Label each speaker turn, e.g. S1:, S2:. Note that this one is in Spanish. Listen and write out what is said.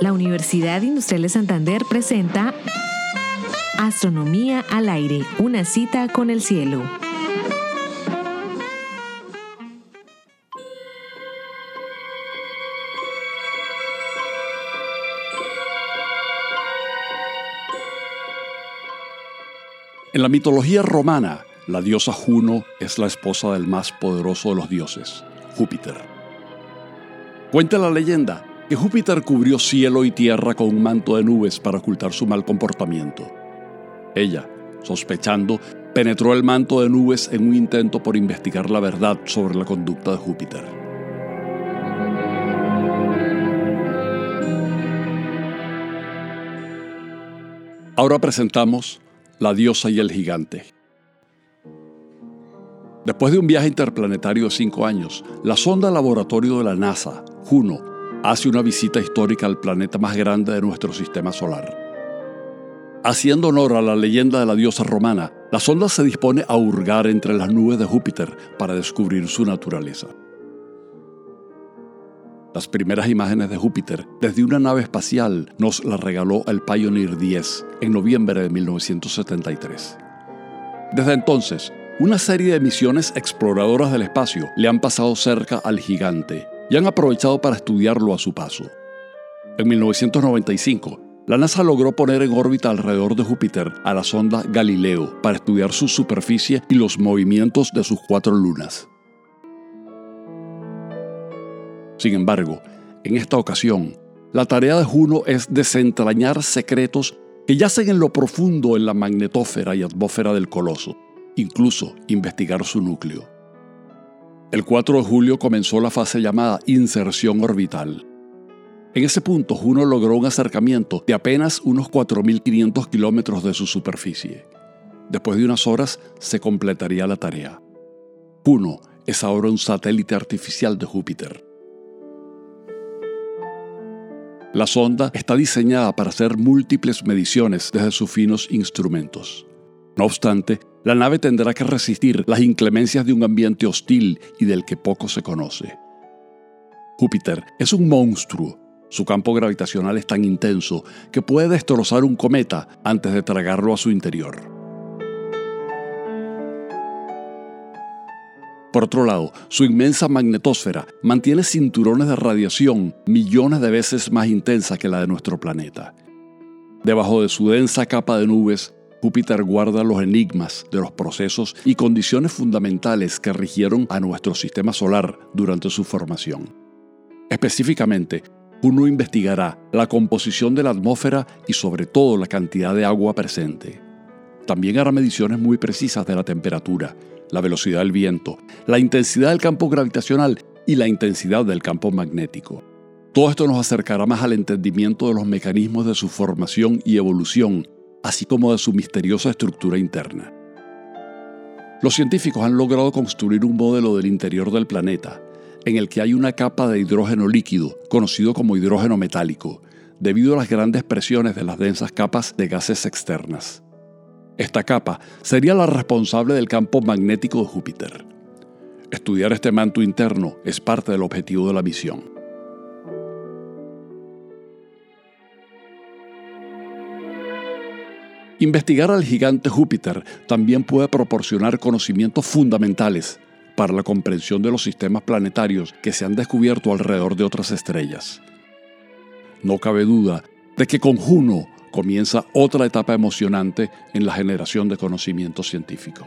S1: La Universidad Industrial de Santander presenta Astronomía al aire, una cita con el cielo.
S2: En la mitología romana, la diosa Juno es la esposa del más poderoso de los dioses, Júpiter. Cuenta la leyenda que Júpiter cubrió cielo y tierra con un manto de nubes para ocultar su mal comportamiento. Ella, sospechando, penetró el manto de nubes en un intento por investigar la verdad sobre la conducta de Júpiter. Ahora presentamos La diosa y el gigante. Después de un viaje interplanetario de cinco años, la sonda laboratorio de la NASA, Juno, hace una visita histórica al planeta más grande de nuestro sistema solar. Haciendo honor a la leyenda de la diosa romana, la sonda se dispone a hurgar entre las nubes de Júpiter para descubrir su naturaleza. Las primeras imágenes de Júpiter desde una nave espacial nos las regaló el Pioneer 10 en noviembre de 1973. Desde entonces, una serie de misiones exploradoras del espacio le han pasado cerca al gigante y han aprovechado para estudiarlo a su paso. En 1995, la NASA logró poner en órbita alrededor de Júpiter a la sonda Galileo para estudiar su superficie y los movimientos de sus cuatro lunas. Sin embargo, en esta ocasión, la tarea de Juno es desentrañar secretos que yacen en lo profundo en la magnetósfera y atmósfera del coloso, incluso investigar su núcleo. El 4 de julio comenzó la fase llamada inserción orbital. En ese punto, Juno logró un acercamiento de apenas unos 4.500 kilómetros de su superficie. Después de unas horas se completaría la tarea. Juno es ahora un satélite artificial de Júpiter. La sonda está diseñada para hacer múltiples mediciones desde sus finos instrumentos. No obstante, la nave tendrá que resistir las inclemencias de un ambiente hostil y del que poco se conoce. Júpiter es un monstruo. Su campo gravitacional es tan intenso que puede destrozar un cometa antes de tragarlo a su interior. Por otro lado, su inmensa magnetosfera mantiene cinturones de radiación millones de veces más intensa que la de nuestro planeta. Debajo de su densa capa de nubes, Júpiter guarda los enigmas de los procesos y condiciones fundamentales que rigieron a nuestro sistema solar durante su formación. Específicamente, uno investigará la composición de la atmósfera y sobre todo la cantidad de agua presente. También hará mediciones muy precisas de la temperatura, la velocidad del viento, la intensidad del campo gravitacional y la intensidad del campo magnético. Todo esto nos acercará más al entendimiento de los mecanismos de su formación y evolución así como de su misteriosa estructura interna. Los científicos han logrado construir un modelo del interior del planeta, en el que hay una capa de hidrógeno líquido, conocido como hidrógeno metálico, debido a las grandes presiones de las densas capas de gases externas. Esta capa sería la responsable del campo magnético de Júpiter. Estudiar este manto interno es parte del objetivo de la misión. Investigar al gigante Júpiter también puede proporcionar conocimientos fundamentales para la comprensión de los sistemas planetarios que se han descubierto alrededor de otras estrellas. No cabe duda de que con Juno comienza otra etapa emocionante en la generación de conocimiento científico.